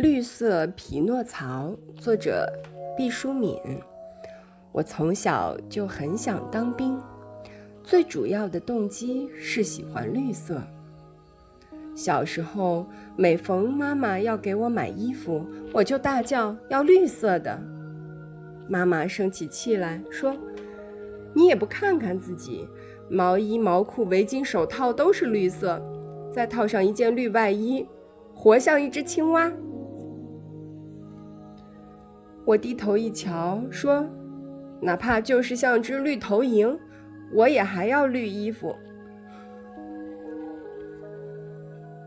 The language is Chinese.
绿色匹诺曹，作者毕淑敏。我从小就很想当兵，最主要的动机是喜欢绿色。小时候，每逢妈妈要给我买衣服，我就大叫要绿色的。妈妈生起气来说：“你也不看看自己，毛衣、毛裤、围巾、手套都是绿色，再套上一件绿外衣，活像一只青蛙。”我低头一瞧，说：“哪怕就是像只绿头蝇，我也还要绿衣服。”